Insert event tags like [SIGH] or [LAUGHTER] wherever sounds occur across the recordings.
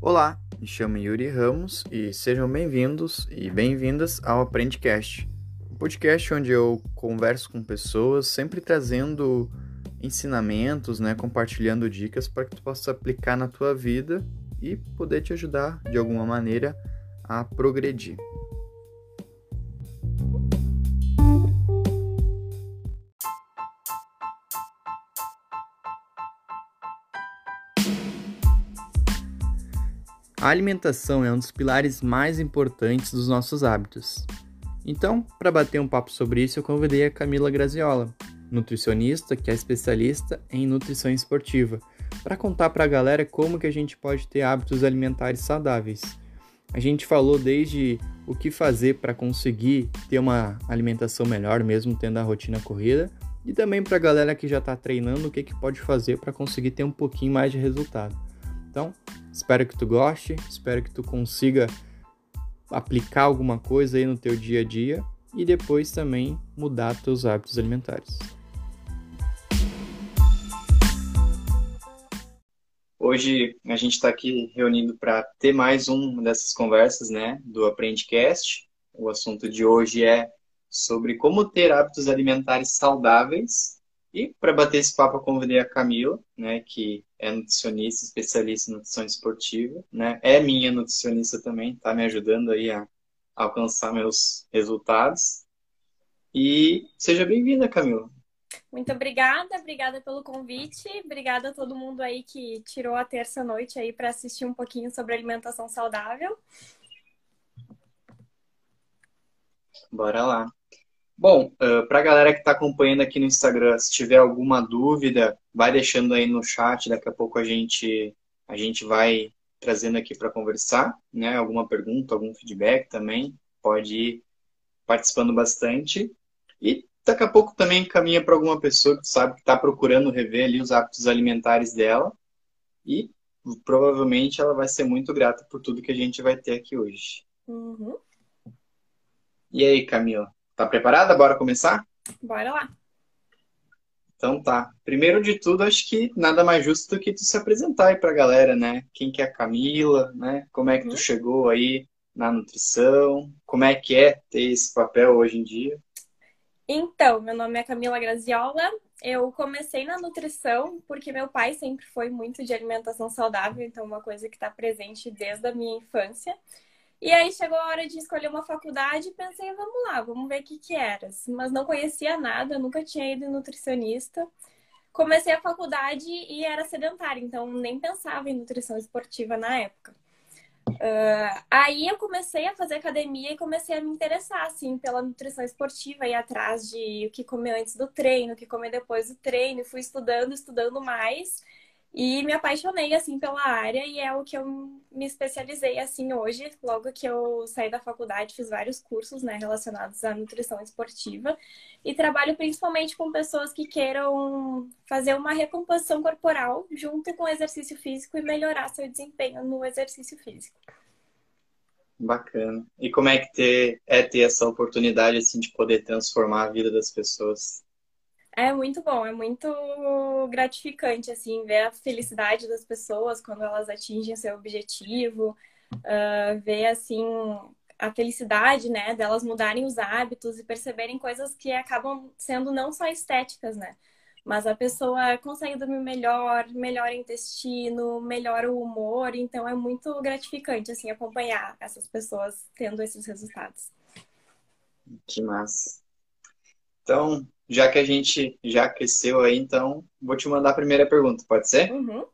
Olá, me chamo Yuri Ramos e sejam bem-vindos e bem-vindas ao Aprendecast, um podcast onde eu converso com pessoas, sempre trazendo ensinamentos, né, compartilhando dicas para que tu possa aplicar na tua vida e poder te ajudar de alguma maneira a progredir. A alimentação é um dos pilares mais importantes dos nossos hábitos. Então, para bater um papo sobre isso, eu convidei a Camila Graziola, nutricionista que é especialista em nutrição esportiva, para contar para a galera como que a gente pode ter hábitos alimentares saudáveis. A gente falou desde o que fazer para conseguir ter uma alimentação melhor, mesmo tendo a rotina corrida, e também para a galera que já está treinando o que, que pode fazer para conseguir ter um pouquinho mais de resultado. Então, espero que tu goste, espero que tu consiga aplicar alguma coisa aí no teu dia a dia e depois também mudar teus hábitos alimentares. Hoje a gente está aqui reunido para ter mais uma dessas conversas, né, do Aprendecast. O assunto de hoje é sobre como ter hábitos alimentares saudáveis e para bater esse papo, eu convidei a Camila, né, que é nutricionista, especialista em nutrição esportiva, né? É minha nutricionista também, tá me ajudando aí a alcançar meus resultados. E seja bem-vinda, Camila. Muito obrigada, obrigada pelo convite, obrigada a todo mundo aí que tirou a terça noite aí para assistir um pouquinho sobre alimentação saudável. Bora lá. Bom, uh, para a galera que está acompanhando aqui no Instagram, se tiver alguma dúvida, vai deixando aí no chat. Daqui a pouco a gente, a gente vai trazendo aqui para conversar, né? Alguma pergunta, algum feedback também, pode ir participando bastante. E daqui a pouco também caminha para alguma pessoa que sabe que está procurando rever ali os hábitos alimentares dela. E provavelmente ela vai ser muito grata por tudo que a gente vai ter aqui hoje. Uhum. E aí, Camila? Tá preparada? Bora começar? Bora lá. Então tá. Primeiro de tudo, acho que nada mais justo do que tu se apresentar aí pra galera, né? Quem que é a Camila, né? Como é que tu uhum. chegou aí na nutrição? Como é que é ter esse papel hoje em dia? Então, meu nome é Camila Graziola. Eu comecei na nutrição porque meu pai sempre foi muito de alimentação saudável, então uma coisa que está presente desde a minha infância. E aí chegou a hora de escolher uma faculdade e pensei, vamos lá, vamos ver o que que era. Mas não conhecia nada, nunca tinha ido em nutricionista. Comecei a faculdade e era sedentária, então nem pensava em nutrição esportiva na época. Uh, aí eu comecei a fazer academia e comecei a me interessar, assim, pela nutrição esportiva, ir atrás de o que comer antes do treino, o que comer depois do treino, e fui estudando, estudando mais. E me apaixonei, assim, pela área e é o que eu me especializei, assim, hoje. Logo que eu saí da faculdade, fiz vários cursos, né, relacionados à nutrição esportiva. E trabalho principalmente com pessoas que queiram fazer uma recomposição corporal junto com o exercício físico e melhorar seu desempenho no exercício físico. Bacana. E como é que ter, é ter essa oportunidade, assim, de poder transformar a vida das pessoas? É muito bom, é muito gratificante, assim, ver a felicidade das pessoas quando elas atingem seu objetivo, uh, ver, assim, a felicidade, né, delas mudarem os hábitos e perceberem coisas que acabam sendo não só estéticas, né, mas a pessoa consegue dormir melhor, melhora o intestino, melhora o humor, então é muito gratificante, assim, acompanhar essas pessoas tendo esses resultados. Que massa. Então, já que a gente já aqueceu aí, então vou te mandar a primeira pergunta, pode ser? Uhum.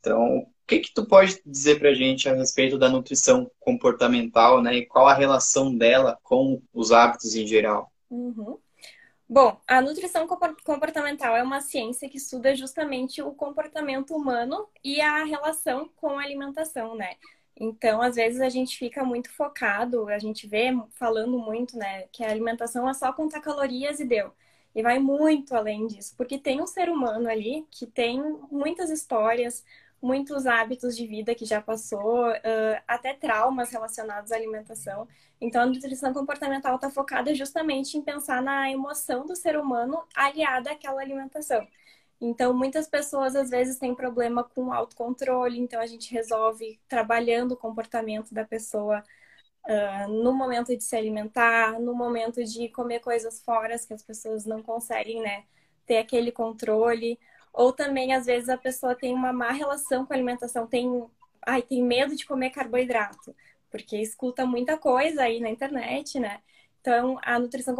Então, o que que tu pode dizer pra gente a respeito da nutrição comportamental, né? E qual a relação dela com os hábitos em geral? Uhum. Bom, a nutrição comportamental é uma ciência que estuda justamente o comportamento humano e a relação com a alimentação, né? Então, às vezes a gente fica muito focado, a gente vê falando muito, né, que a alimentação é só contar calorias e deu. E vai muito além disso, porque tem um ser humano ali que tem muitas histórias, muitos hábitos de vida que já passou, até traumas relacionados à alimentação. Então, a nutrição comportamental está focada justamente em pensar na emoção do ser humano aliada àquela alimentação. Então, muitas pessoas às vezes têm problema com autocontrole, então a gente resolve trabalhando o comportamento da pessoa uh, no momento de se alimentar, no momento de comer coisas fora que as pessoas não conseguem, né, ter aquele controle. Ou também, às vezes, a pessoa tem uma má relação com a alimentação, tem, ai, tem medo de comer carboidrato, porque escuta muita coisa aí na internet, né? Então, a nutrição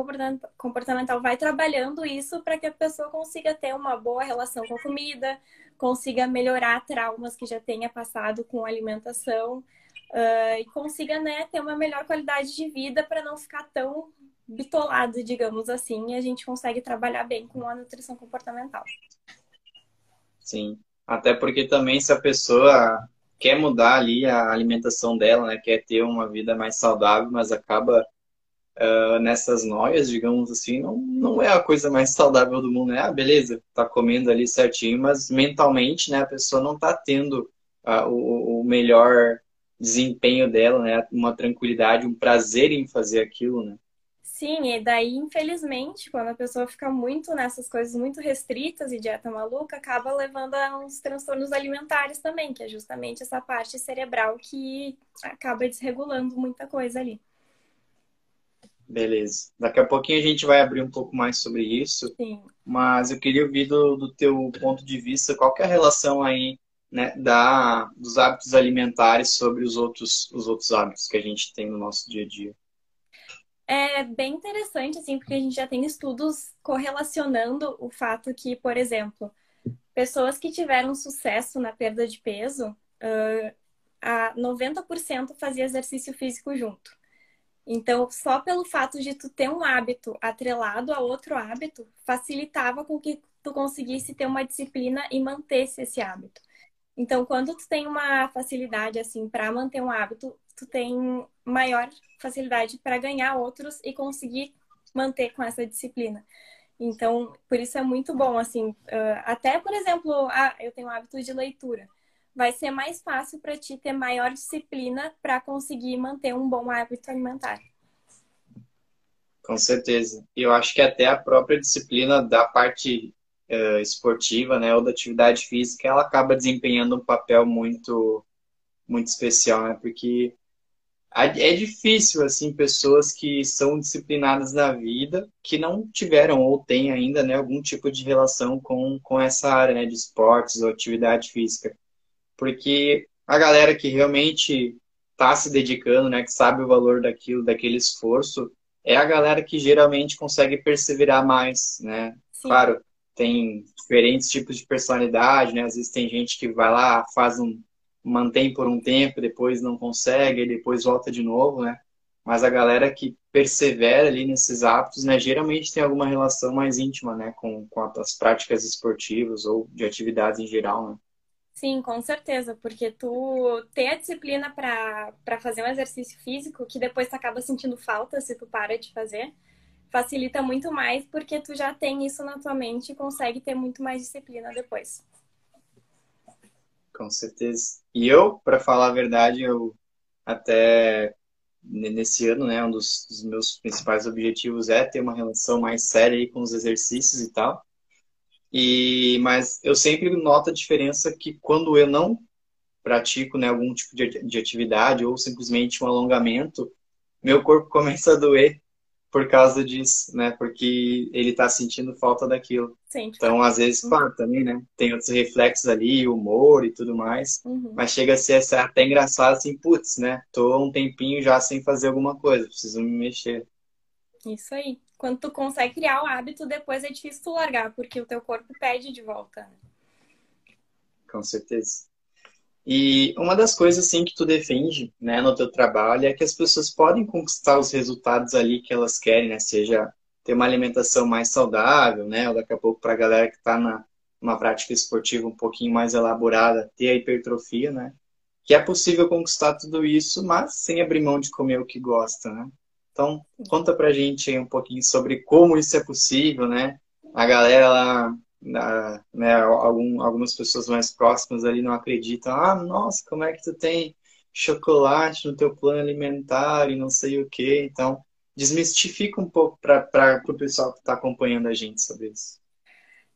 comportamental vai trabalhando isso para que a pessoa consiga ter uma boa relação com a comida, consiga melhorar traumas que já tenha passado com alimentação uh, e consiga né, ter uma melhor qualidade de vida para não ficar tão bitolado, digamos assim, e a gente consegue trabalhar bem com a nutrição comportamental. Sim, até porque também se a pessoa quer mudar ali a alimentação dela, né, quer ter uma vida mais saudável, mas acaba uh, nessas noias, digamos assim, não, não é a coisa mais saudável do mundo, né? Ah, beleza, tá comendo ali certinho, mas mentalmente, né, a pessoa não tá tendo uh, o, o melhor desempenho dela, né? Uma tranquilidade, um prazer em fazer aquilo, né? Sim, e daí, infelizmente, quando a pessoa fica muito nessas coisas muito restritas e dieta maluca, acaba levando a uns transtornos alimentares também, que é justamente essa parte cerebral que acaba desregulando muita coisa ali. Beleza. Daqui a pouquinho a gente vai abrir um pouco mais sobre isso. Sim. Mas eu queria ouvir do, do teu ponto de vista qual é a relação aí né, da, dos hábitos alimentares sobre os outros, os outros hábitos que a gente tem no nosso dia a dia. É bem interessante, assim, porque a gente já tem estudos correlacionando o fato que, por exemplo, pessoas que tiveram sucesso na perda de peso, uh, a 90% fazia exercício físico junto. Então, só pelo fato de tu ter um hábito atrelado a outro hábito, facilitava com que tu conseguisse ter uma disciplina e mantesse esse hábito. Então, quando tu tem uma facilidade assim para manter um hábito, tu tem maior facilidade para ganhar outros e conseguir manter com essa disciplina. Então, por isso é muito bom, assim, até, por exemplo, ah, eu tenho um hábito de leitura vai ser mais fácil para ti ter maior disciplina para conseguir manter um bom hábito alimentar. Com certeza. Eu acho que até a própria disciplina da parte uh, esportiva, né, ou da atividade física, ela acaba desempenhando um papel muito, muito especial, né? Porque é difícil, assim, pessoas que são disciplinadas na vida, que não tiveram ou têm ainda, né, algum tipo de relação com, com essa área, né, de esportes ou atividade física porque a galera que realmente está se dedicando, né, que sabe o valor daquilo, daquele esforço, é a galera que geralmente consegue perseverar mais, né? Sim. Claro, tem diferentes tipos de personalidade, né? Às vezes tem gente que vai lá, faz um mantém por um tempo, depois não consegue, depois volta de novo, né? Mas a galera que persevera ali nesses hábitos, né, geralmente tem alguma relação mais íntima, né, com, com as práticas esportivas ou de atividades em geral, né? Sim, com certeza, porque tu ter a disciplina para fazer um exercício físico, que depois tu acaba sentindo falta se tu para de fazer, facilita muito mais porque tu já tem isso na tua mente e consegue ter muito mais disciplina depois. Com certeza. E eu, para falar a verdade, eu até nesse ano, né, um dos, dos meus principais objetivos é ter uma relação mais séria aí com os exercícios e tal. E, mas eu sempre noto a diferença que quando eu não pratico né, algum tipo de, de atividade ou simplesmente um alongamento, meu corpo [LAUGHS] começa a doer por causa disso, né? Porque ele tá sentindo falta daquilo. Sim, então, às vezes, uhum. claro, também, né? Tem outros reflexos ali, humor e tudo mais. Uhum. Mas chega a ser até engraçado assim, putz, né? Tô um tempinho já sem fazer alguma coisa, preciso me mexer. Isso aí quando tu consegue criar o hábito, depois é difícil tu largar, porque o teu corpo pede de volta. Né? Com certeza. E uma das coisas assim que tu defende, né, no teu trabalho é que as pessoas podem conquistar os resultados ali que elas querem, né, seja ter uma alimentação mais saudável, né, ou daqui a pouco para a galera que está na uma prática esportiva um pouquinho mais elaborada, ter a hipertrofia, né, que é possível conquistar tudo isso, mas sem abrir mão de comer o que gosta, né? Então, conta pra gente um pouquinho sobre como isso é possível, né? A galera lá, né, algum, algumas pessoas mais próximas ali não acreditam. Ah, nossa, como é que tu tem chocolate no teu plano alimentar e não sei o quê. Então, desmistifica um pouco para o pessoal que está acompanhando a gente sobre isso.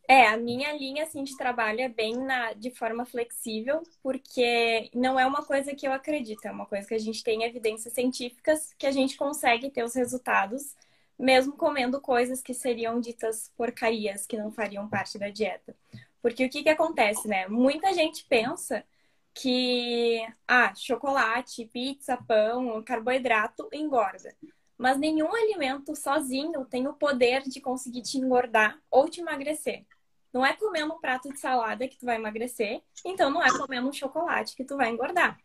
É, a minha linha assim de trabalho é bem na, de forma flexível, porque não é uma coisa que eu acredito, é uma coisa que a gente tem evidências científicas que a gente consegue ter os resultados, mesmo comendo coisas que seriam ditas porcarias, que não fariam parte da dieta. Porque o que que acontece, né? Muita gente pensa que ah, chocolate, pizza, pão, carboidrato engorda. Mas nenhum alimento sozinho tem o poder de conseguir te engordar ou te emagrecer. Não é comendo um prato de salada que tu vai emagrecer, então não é comendo um chocolate que tu vai engordar.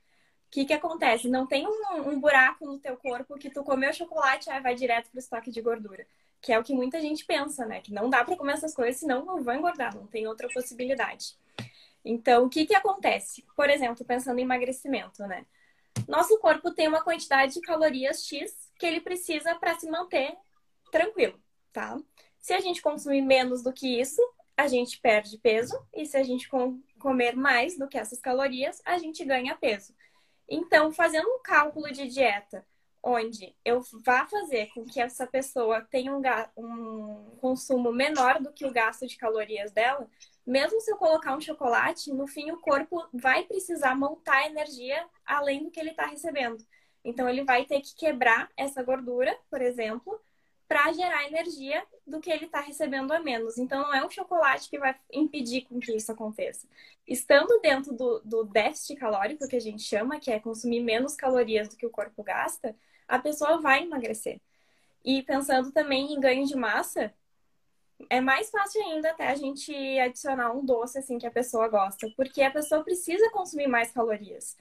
O que, que acontece? Não tem um, um buraco no teu corpo que tu comeu chocolate e vai direto pro estoque de gordura. Que é o que muita gente pensa, né? Que não dá para comer essas coisas, senão não vai engordar, não tem outra possibilidade. Então, o que, que acontece? Por exemplo, pensando em emagrecimento, né? Nosso corpo tem uma quantidade de calorias X que ele precisa para se manter tranquilo, tá? Se a gente consumir menos do que isso, a gente perde peso e se a gente comer mais do que essas calorias, a gente ganha peso. Então, fazendo um cálculo de dieta onde eu vá fazer com que essa pessoa tenha um, um, consumo menor do que o gasto de calorias dela, mesmo se eu colocar um chocolate, no fim o corpo vai precisar montar energia além do que ele está recebendo. Então, ele vai ter que quebrar essa gordura, por exemplo, para gerar energia do que ele está recebendo a menos. Então, não é um chocolate que vai impedir com que isso aconteça. Estando dentro do, do déficit calórico, que a gente chama, que é consumir menos calorias do que o corpo gasta, a pessoa vai emagrecer. E pensando também em ganho de massa, é mais fácil ainda até a gente adicionar um doce assim que a pessoa gosta, porque a pessoa precisa consumir mais calorias.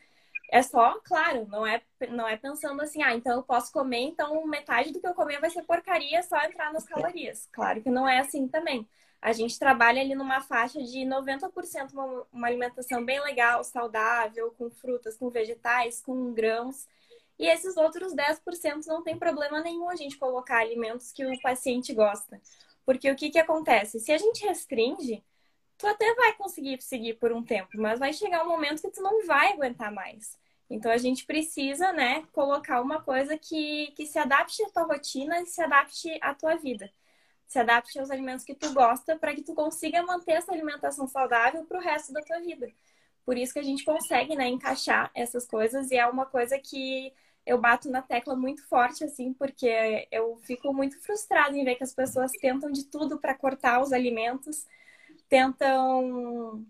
É só, claro, não é, não é pensando assim, ah, então eu posso comer, então metade do que eu comer vai ser porcaria, só entrar nas calorias. Claro que não é assim também. A gente trabalha ali numa faixa de 90% uma, uma alimentação bem legal, saudável, com frutas, com vegetais, com grãos. E esses outros 10% não tem problema nenhum a gente colocar alimentos que o paciente gosta. Porque o que, que acontece? Se a gente restringe, tu até vai conseguir seguir por um tempo, mas vai chegar um momento que tu não vai aguentar mais. Então a gente precisa, né, colocar uma coisa que, que se adapte à tua rotina e se adapte à tua vida. Se adapte aos alimentos que tu gosta para que tu consiga manter essa alimentação saudável para o resto da tua vida. Por isso que a gente consegue, né, encaixar essas coisas e é uma coisa que eu bato na tecla muito forte, assim, porque eu fico muito frustrada em ver que as pessoas tentam de tudo para cortar os alimentos tentam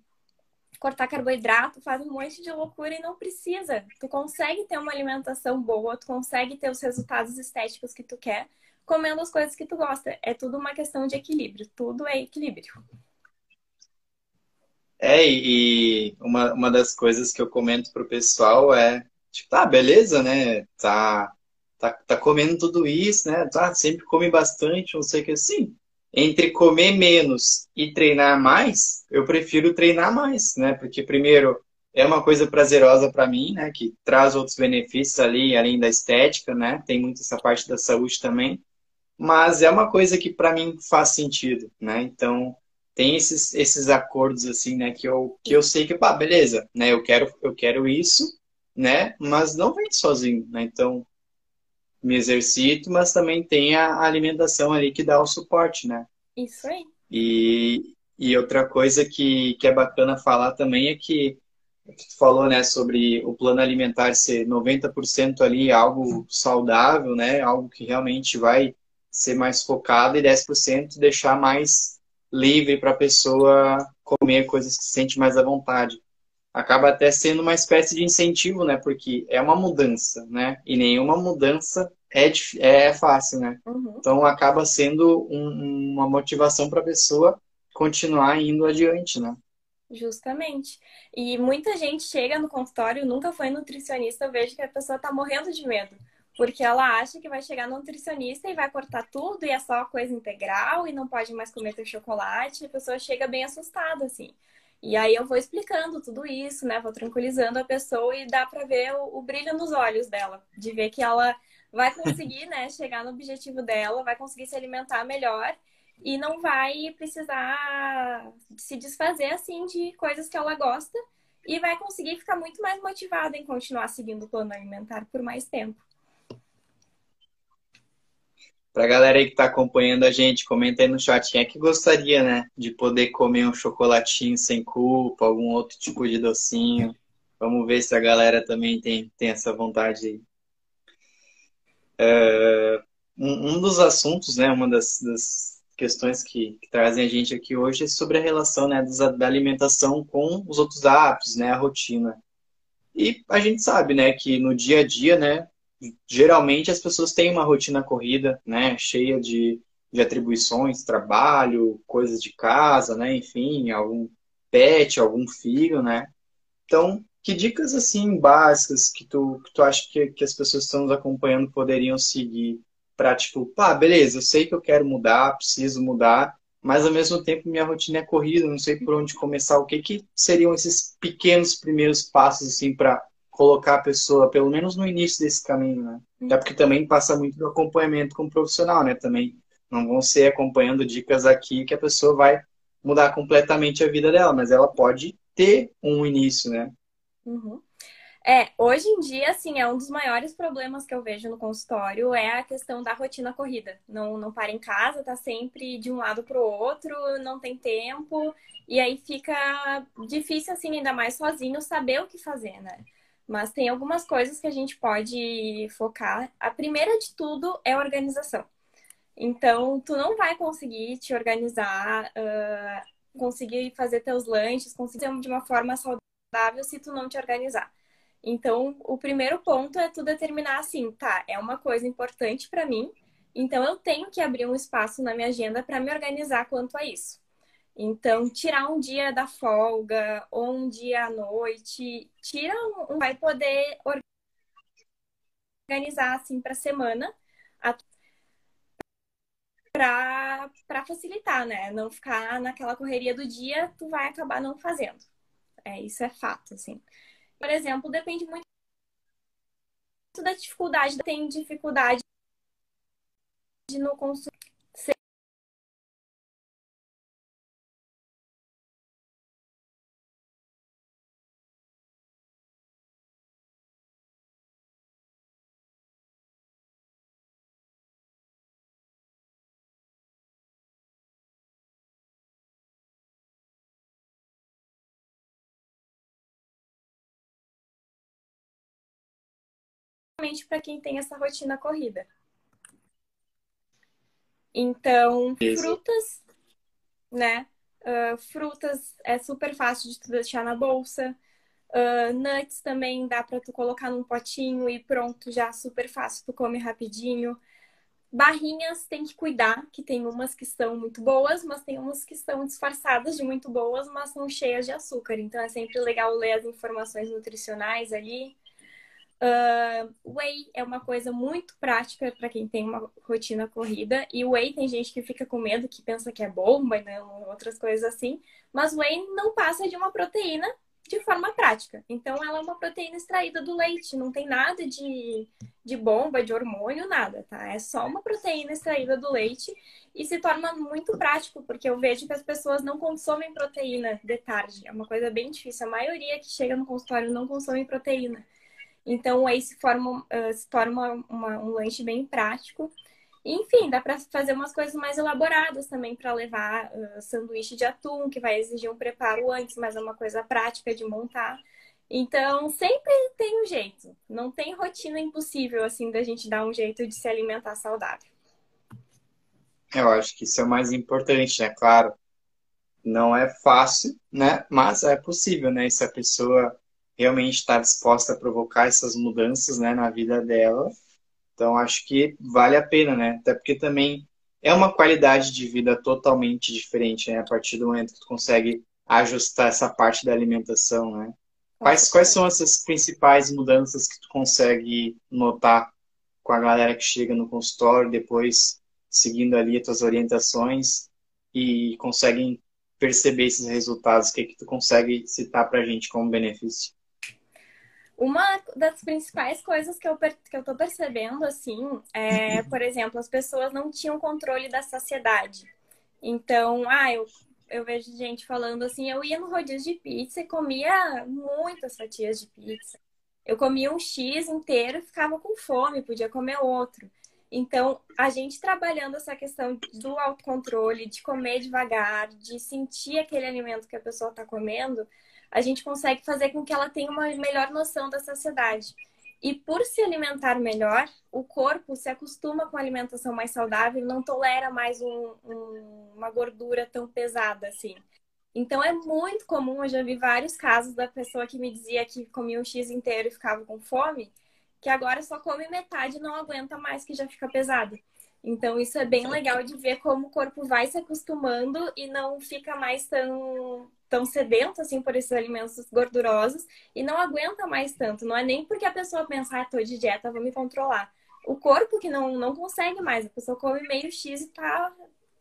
cortar carboidrato, faz um monte de loucura e não precisa. Tu consegue ter uma alimentação boa, tu consegue ter os resultados estéticos que tu quer, comendo as coisas que tu gosta. É tudo uma questão de equilíbrio, tudo é equilíbrio. É, e uma, uma das coisas que eu comento pro pessoal é, tipo, tá, beleza, né? Tá, tá, tá comendo tudo isso, né? Tá, sempre come bastante, não sei o que assim entre comer menos e treinar mais, eu prefiro treinar mais, né? Porque primeiro é uma coisa prazerosa para mim, né? Que traz outros benefícios ali, além da estética, né? Tem muito essa parte da saúde também. Mas é uma coisa que para mim faz sentido, né? Então tem esses, esses acordos assim, né? Que eu, que eu sei que, pá, beleza, né? Eu quero, eu quero isso, né? Mas não vem sozinho, né? Então me exercito, mas também tem a alimentação ali que dá o suporte, né? Isso aí. E, e outra coisa que, que é bacana falar também é que tu falou, né, sobre o plano alimentar ser 90% ali algo saudável, né, algo que realmente vai ser mais focado e 10% deixar mais livre para a pessoa comer coisas que se sente mais à vontade. Acaba até sendo uma espécie de incentivo, né, porque é uma mudança, né, e nenhuma mudança é, é fácil, né? Uhum. Então acaba sendo um, uma motivação para a pessoa continuar indo adiante, né? Justamente. E muita gente chega no consultório, nunca foi nutricionista, eu vejo que a pessoa está morrendo de medo. Porque ela acha que vai chegar no nutricionista e vai cortar tudo e é só coisa integral e não pode mais comer teu chocolate. A pessoa chega bem assustada, assim. E aí eu vou explicando tudo isso, né? Vou tranquilizando a pessoa e dá para ver o, o brilho nos olhos dela, de ver que ela vai conseguir, né, [LAUGHS] chegar no objetivo dela, vai conseguir se alimentar melhor e não vai precisar se desfazer assim de coisas que ela gosta e vai conseguir ficar muito mais motivada em continuar seguindo o plano alimentar por mais tempo. Pra galera aí que tá acompanhando a gente, comenta aí no chat quem é que gostaria, né, de poder comer um chocolatinho sem culpa, algum outro tipo de docinho. Vamos ver se a galera também tem, tem essa vontade aí. É, um, um, dos assuntos, né, uma das, das questões que, que, trazem a gente aqui hoje é sobre a relação né, da alimentação com os outros hábitos, né, a rotina. E a gente sabe né, que no dia a dia, né, geralmente as pessoas têm uma rotina corrida, né, cheia de, de atribuições, trabalho, coisas de casa, né, enfim, algum pet, algum filho, né. Então, que dicas assim básicas que tu, que tu acha que, que as pessoas que estão nos acompanhando poderiam seguir para tipo, pá, beleza, eu sei que eu quero mudar, preciso mudar, mas ao mesmo tempo minha rotina é corrida, não sei por onde começar. O que que seriam esses pequenos primeiros passos assim para colocar a pessoa, pelo menos no início desse caminho, né? Até porque também passa muito do acompanhamento com o profissional, né? Também não vão ser acompanhando dicas aqui que a pessoa vai mudar completamente a vida dela, mas ela pode ter um início, né? Uhum. É, hoje em dia, assim, é um dos maiores problemas que eu vejo no consultório é a questão da rotina corrida. Não, não para em casa, tá sempre de um lado pro outro, não tem tempo, e aí fica difícil, assim, ainda mais sozinho, saber o que fazer, né? Mas tem algumas coisas que a gente pode focar. A primeira de tudo é organização. Então, tu não vai conseguir te organizar, uh, conseguir fazer teus lanches, conseguir de uma forma saudável se tu não te organizar. Então, o primeiro ponto é tu determinar assim, tá, é uma coisa importante para mim, então eu tenho que abrir um espaço na minha agenda para me organizar quanto a isso. Então, tirar um dia da folga ou um dia à noite, tira um, vai poder organizar assim para semana para facilitar, né? Não ficar naquela correria do dia, tu vai acabar não fazendo. É, isso é fato, assim. Por exemplo, depende muito da dificuldade. Tem dificuldade no consumo para quem tem essa rotina corrida. Então, frutas, né? Uh, frutas é super fácil de tu deixar na bolsa. Uh, nuts também dá para tu colocar num potinho e pronto, já super fácil, tu come rapidinho. Barrinhas tem que cuidar, que tem umas que são muito boas, mas tem umas que são disfarçadas de muito boas, mas são cheias de açúcar. Então é sempre legal ler as informações nutricionais ali. Uh, whey é uma coisa muito prática para quem tem uma rotina corrida. E whey tem gente que fica com medo, que pensa que é bomba e não, outras coisas assim. Mas whey não passa de uma proteína de forma prática. Então, ela é uma proteína extraída do leite, não tem nada de, de bomba, de hormônio, nada, tá? É só uma proteína extraída do leite e se torna muito prático, porque eu vejo que as pessoas não consomem proteína de tarde. É uma coisa bem difícil. A maioria que chega no consultório não consome proteína. Então, aí se, forma, uh, se torna uma, um lanche bem prático. enfim, dá para fazer umas coisas mais elaboradas também para levar uh, sanduíche de atum, que vai exigir um preparo antes, mas é uma coisa prática de montar. Então, sempre tem um jeito. Não tem rotina impossível, assim, da gente dar um jeito de se alimentar saudável. Eu acho que isso é o mais importante, né? Claro, não é fácil, né? Mas é possível, né? E se a pessoa realmente está disposta a provocar essas mudanças né, na vida dela. Então, acho que vale a pena, né? Até porque também é uma qualidade de vida totalmente diferente, né? A partir do momento que tu consegue ajustar essa parte da alimentação, né? Quais, quais são essas principais mudanças que tu consegue notar com a galera que chega no consultório, depois seguindo ali as tuas orientações e conseguem perceber esses resultados? O que, que tu consegue citar para a gente como benefício? Uma das principais coisas que eu, que eu tô percebendo, assim, é, por exemplo, as pessoas não tinham controle da saciedade. Então, ah, eu, eu vejo gente falando assim, eu ia no rodízio de pizza e comia muitas fatias de pizza. Eu comia um X inteiro e ficava com fome, podia comer outro. Então, a gente trabalhando essa questão do autocontrole, de comer devagar, de sentir aquele alimento que a pessoa está comendo, a gente consegue fazer com que ela tenha uma melhor noção da saciedade. E por se alimentar melhor, o corpo se acostuma com a alimentação mais saudável, não tolera mais um, um, uma gordura tão pesada assim. Então é muito comum, eu já vi vários casos da pessoa que me dizia que comia um X inteiro e ficava com fome, que agora só come metade e não aguenta mais, que já fica pesado. Então, isso é bem legal de ver como o corpo vai se acostumando e não fica mais tão, tão sedento assim por esses alimentos gordurosos e não aguenta mais tanto. Não é nem porque a pessoa pensa, ah, tô de dieta, vou me controlar. O corpo que não, não consegue mais, a pessoa come meio X e tá,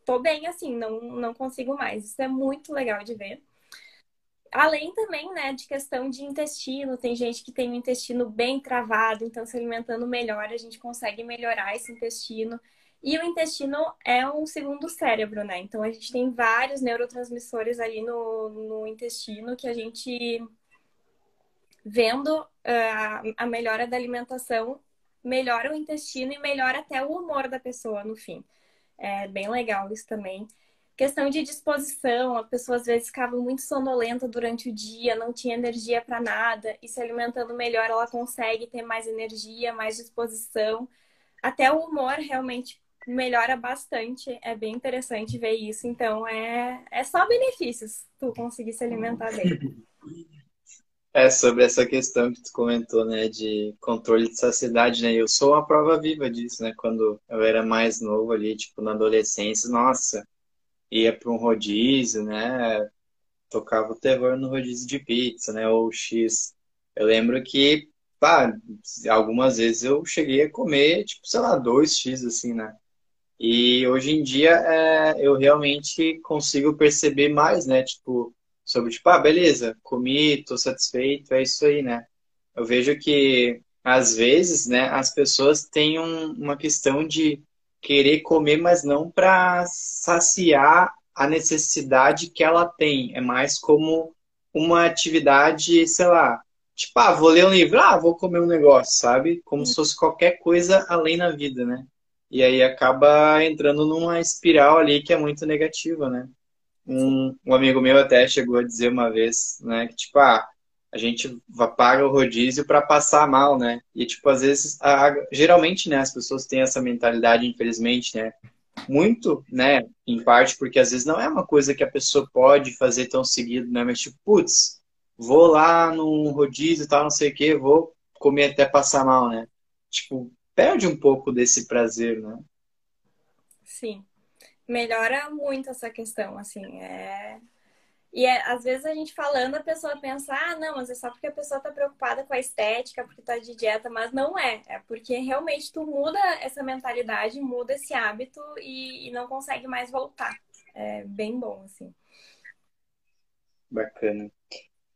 tô bem assim, não, não consigo mais. Isso é muito legal de ver. Além também, né, de questão de intestino, tem gente que tem o intestino bem travado, então se alimentando melhor, a gente consegue melhorar esse intestino. E o intestino é um segundo cérebro, né? Então a gente tem vários neurotransmissores ali no, no intestino que a gente, vendo uh, a melhora da alimentação, melhora o intestino e melhora até o humor da pessoa no fim. É bem legal isso também. Questão de disposição, a pessoa às vezes ficava muito sonolenta durante o dia, não tinha energia para nada, e se alimentando melhor ela consegue ter mais energia, mais disposição. Até o humor realmente melhora bastante, é bem interessante ver isso. Então é, é só benefícios tu conseguir se alimentar bem. É, sobre essa questão que tu comentou, né, de controle de saciedade, né, eu sou uma prova viva disso, né, quando eu era mais novo ali, tipo, na adolescência, nossa, ia para um rodízio, né? Tocava o terror no rodízio de pizza, né? Ou X. Eu lembro que, pá, algumas vezes eu cheguei a comer, tipo, sei lá, dois X, assim, né? E hoje em dia é, eu realmente consigo perceber mais, né? Tipo, sobre, tipo, ah, beleza, comi, tô satisfeito, é isso aí, né? Eu vejo que, às vezes, né, as pessoas têm um, uma questão de querer comer, mas não para saciar a necessidade que ela tem. É mais como uma atividade, sei lá, tipo, ah, vou ler um livro, ah, vou comer um negócio, sabe? Como se fosse qualquer coisa além na vida, né? E aí acaba entrando numa espiral ali que é muito negativa, né? Um, um amigo meu até chegou a dizer uma vez, né, que tipo, ah, a gente paga o rodízio para passar mal, né? E, tipo, às vezes, a, geralmente, né, as pessoas têm essa mentalidade, infelizmente, né? Muito, né, em parte porque às vezes não é uma coisa que a pessoa pode fazer tão seguido, né? Mas, tipo, putz, vou lá num rodízio e tal, não sei o quê, vou comer até passar mal, né? Tipo, perde um pouco desse prazer, né? Sim. Melhora muito essa questão, assim, é e é, às vezes a gente falando, a pessoa pensa, ah, não, mas é só porque a pessoa tá preocupada com a estética, porque tá de dieta, mas não é. É porque realmente tu muda essa mentalidade, muda esse hábito e, e não consegue mais voltar. É bem bom, assim. Bacana.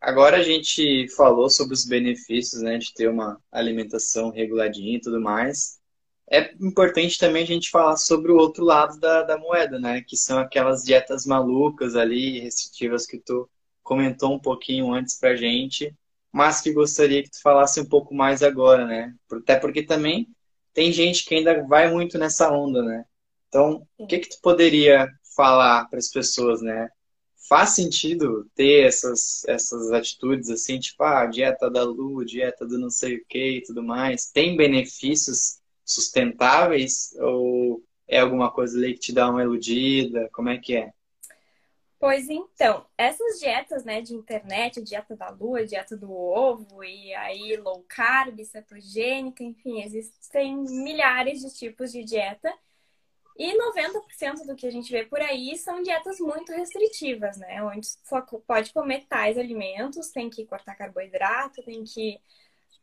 Agora a gente falou sobre os benefícios, né, de ter uma alimentação reguladinha e tudo mais é importante também a gente falar sobre o outro lado da, da moeda, né? Que são aquelas dietas malucas ali, restritivas que tu comentou um pouquinho antes pra gente, mas que gostaria que tu falasse um pouco mais agora, né? Até porque também tem gente que ainda vai muito nessa onda, né? Então, o que que tu poderia falar para as pessoas, né? Faz sentido ter essas, essas atitudes assim, tipo, ah, dieta da lua, dieta do não sei o que e tudo mais. Tem benefícios sustentáveis ou é alguma coisa ali que te dá uma iludida? Como é que é? Pois então, essas dietas, né, de internet, dieta da lua, dieta do ovo e aí low carb, cetogênica, enfim, existem milhares de tipos de dieta. E 90% do que a gente vê por aí são dietas muito restritivas, né? Onde só pode comer tais alimentos, tem que cortar carboidrato, tem que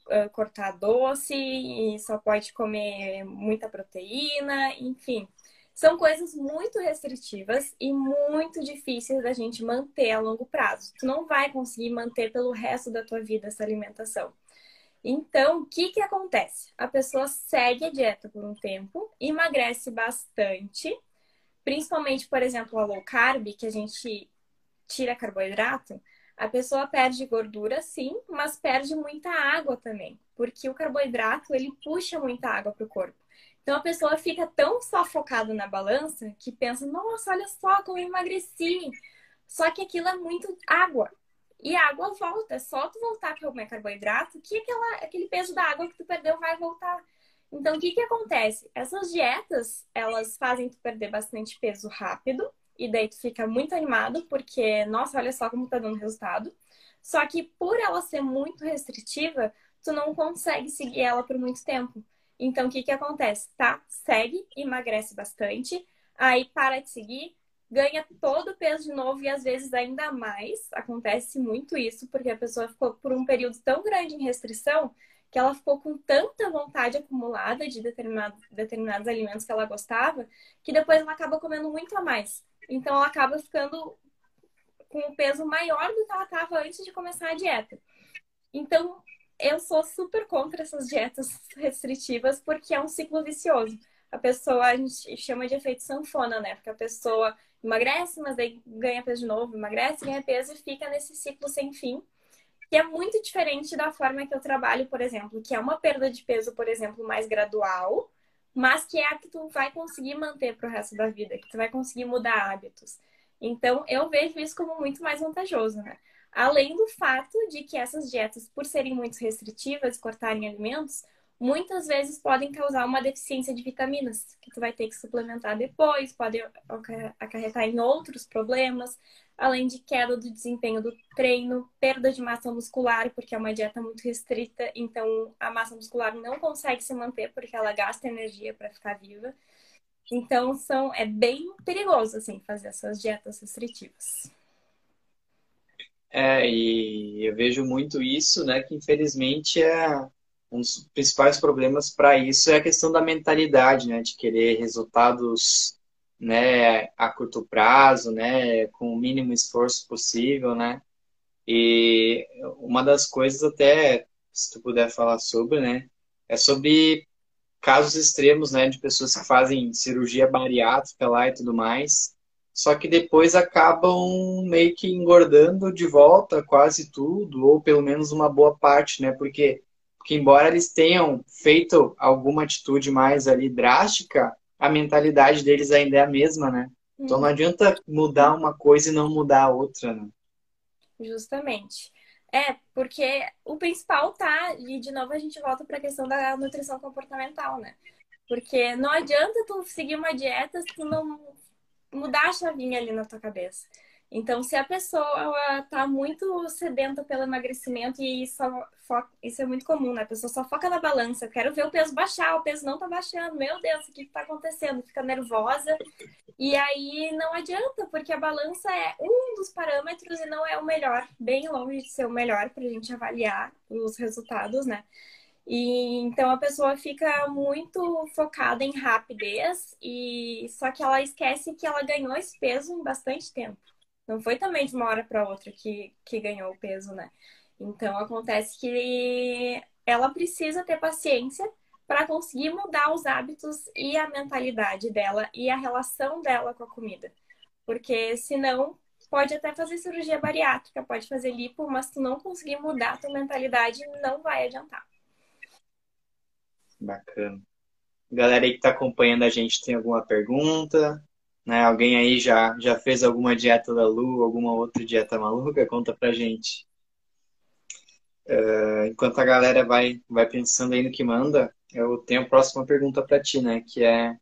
uh, cortar doce e só pode comer muita proteína, enfim. São coisas muito restritivas e muito difíceis da gente manter a longo prazo. Tu não vai conseguir manter pelo resto da tua vida essa alimentação. Então, o que, que acontece? A pessoa segue a dieta por um tempo, emagrece bastante, principalmente, por exemplo, a low carb, que a gente tira carboidrato, a pessoa perde gordura, sim, mas perde muita água também, porque o carboidrato ele puxa muita água para o corpo. Então a pessoa fica tão só focada na balança que pensa, nossa, olha só como eu emagreci. Só que aquilo é muito água. E a água volta. É só tu voltar para comer carboidrato que aquela, aquele peso da água que tu perdeu vai voltar. Então, o que, que acontece? Essas dietas, elas fazem tu perder bastante peso rápido. E daí tu fica muito animado, porque, nossa, olha só como tá dando resultado. Só que por ela ser muito restritiva, tu não consegue seguir ela por muito tempo. Então, o que, que acontece? Tá? Segue, emagrece bastante, aí para de seguir, ganha todo o peso de novo e às vezes ainda mais. Acontece muito isso, porque a pessoa ficou por um período tão grande em restrição que ela ficou com tanta vontade acumulada de determinado, determinados alimentos que ela gostava, que depois ela acaba comendo muito a mais. Então ela acaba ficando com um peso maior do que ela estava antes de começar a dieta. Então, eu sou super contra essas dietas restritivas porque é um ciclo vicioso. A pessoa, a gente chama de efeito sanfona, né? Porque a pessoa emagrece, mas daí ganha peso de novo, emagrece, ganha peso e fica nesse ciclo sem fim. Que é muito diferente da forma que eu trabalho, por exemplo, que é uma perda de peso, por exemplo, mais gradual, mas que é a que tu vai conseguir manter pro resto da vida, que tu vai conseguir mudar hábitos. Então, eu vejo isso como muito mais vantajoso, né? Além do fato de que essas dietas, por serem muito restritivas, cortarem alimentos, muitas vezes podem causar uma deficiência de vitaminas, que tu vai ter que suplementar depois, pode acarretar em outros problemas, além de queda do desempenho do treino, perda de massa muscular, porque é uma dieta muito restrita, então a massa muscular não consegue se manter porque ela gasta energia para ficar viva. Então são é bem perigoso assim fazer essas dietas restritivas. É, e eu vejo muito isso, né, que infelizmente é um dos principais problemas para isso é a questão da mentalidade, né, de querer resultados, né, a curto prazo, né, com o mínimo esforço possível, né. E uma das coisas até, se tu puder falar sobre, né, é sobre casos extremos, né, de pessoas que fazem cirurgia bariátrica lá e tudo mais, só que depois acabam meio que engordando de volta quase tudo, ou pelo menos uma boa parte, né, porque que embora eles tenham feito alguma atitude mais ali drástica, a mentalidade deles ainda é a mesma, né? Então não uhum. adianta mudar uma coisa e não mudar a outra, né? Justamente. É, porque o principal tá, e de novo a gente volta para a questão da nutrição comportamental, né? Porque não adianta tu seguir uma dieta se tu não mudar a chavinha ali na tua cabeça. Então, se a pessoa está muito sedenta pelo emagrecimento e só foca, isso é muito comum, né? A pessoa só foca na balança. Eu quero ver o peso baixar, o peso não está baixando. Meu Deus, o que está acontecendo? Fica nervosa. E aí não adianta, porque a balança é um dos parâmetros e não é o melhor, bem longe de ser o melhor para a gente avaliar os resultados, né? E então a pessoa fica muito focada em rapidez e só que ela esquece que ela ganhou esse peso em bastante tempo. Não foi também de uma hora para outra que, que ganhou o peso, né? Então acontece que ela precisa ter paciência para conseguir mudar os hábitos e a mentalidade dela e a relação dela com a comida. Porque senão pode até fazer cirurgia bariátrica, pode fazer lipo, mas se não conseguir mudar a tua mentalidade, não vai adiantar. Bacana. Galera aí que está acompanhando a gente tem alguma pergunta? Né? Alguém aí já, já fez alguma dieta da Lu, alguma outra dieta maluca? Conta pra gente. Uh, enquanto a galera vai, vai pensando aí no que manda, eu tenho a próxima pergunta para ti, né? Que é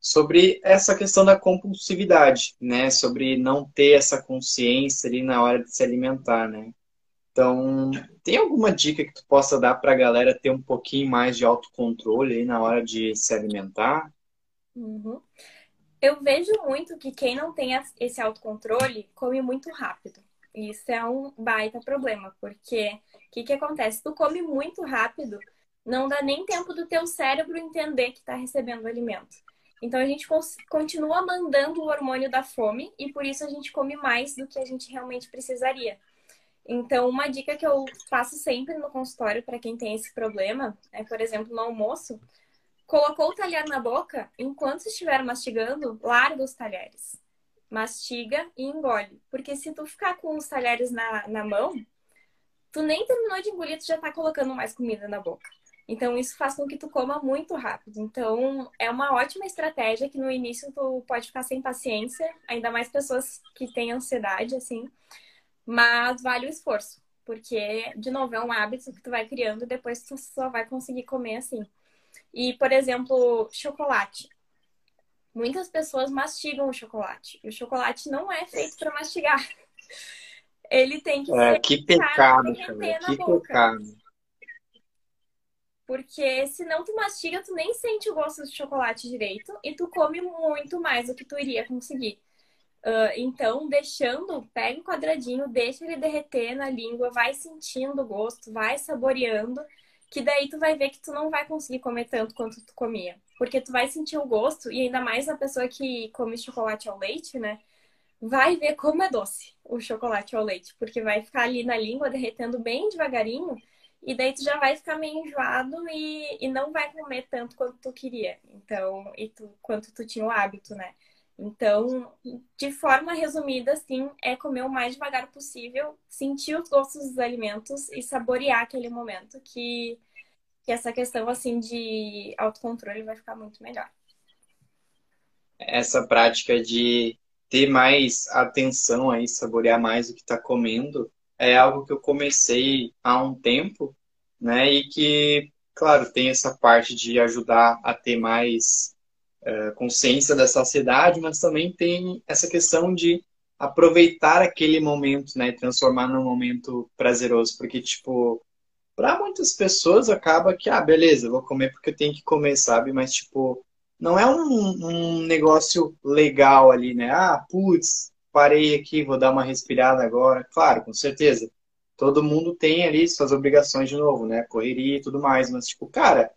sobre essa questão da compulsividade, né? Sobre não ter essa consciência ali na hora de se alimentar, né? Então, tem alguma dica que tu possa dar para a galera ter um pouquinho mais de autocontrole aí na hora de se alimentar? Uhum eu vejo muito que quem não tem esse autocontrole come muito rápido. Isso é um baita problema, porque o que, que acontece? Tu come muito rápido, não dá nem tempo do teu cérebro entender que está recebendo alimento. Então a gente continua mandando o hormônio da fome e por isso a gente come mais do que a gente realmente precisaria. Então, uma dica que eu faço sempre no consultório para quem tem esse problema é, por exemplo, no almoço, Colocou o talher na boca, enquanto estiver mastigando, larga os talheres. Mastiga e engole. Porque se tu ficar com os talheres na, na mão, tu nem terminou de engolir, tu já tá colocando mais comida na boca. Então, isso faz com que tu coma muito rápido. Então, é uma ótima estratégia que no início tu pode ficar sem paciência, ainda mais pessoas que têm ansiedade, assim. Mas vale o esforço, porque, de novo, é um hábito que tu vai criando e depois tu só vai conseguir comer assim. E, por exemplo, chocolate. Muitas pessoas mastigam o chocolate. E o chocolate não é feito para mastigar. [LAUGHS] Ele tem que é, ser. Que pecado, cara. Que pecado. Porque senão tu mastiga, tu nem sente o gosto do chocolate direito e tu come muito mais do que tu iria conseguir. Uh, então, deixando, pega um quadradinho, deixa ele derreter na língua, vai sentindo o gosto, vai saboreando, que daí tu vai ver que tu não vai conseguir comer tanto quanto tu comia. Porque tu vai sentir o gosto, e ainda mais a pessoa que come chocolate ao leite, né? Vai ver como é doce o chocolate ao leite, porque vai ficar ali na língua derretendo bem devagarinho e daí tu já vai ficar meio enjoado e, e não vai comer tanto quanto tu queria. Então, e tu, quanto tu tinha o hábito, né? Então, de forma resumida, assim, é comer o mais devagar possível, sentir os gostos dos alimentos e saborear aquele momento que, que essa questão, assim, de autocontrole vai ficar muito melhor. Essa prática de ter mais atenção aí, saborear mais o que está comendo, é algo que eu comecei há um tempo, né? E que, claro, tem essa parte de ajudar a ter mais uh, consciência da saciedade, mas também tem essa questão de aproveitar aquele momento, né? Transformar num momento prazeroso, porque, tipo, para muitas pessoas acaba que, ah, beleza, vou comer porque eu tenho que comer, sabe? Mas, tipo, não é um, um negócio legal ali, né? Ah, putz, parei aqui, vou dar uma respirada agora. Claro, com certeza. Todo mundo tem ali suas obrigações de novo, né? Correria e tudo mais. Mas, tipo, cara,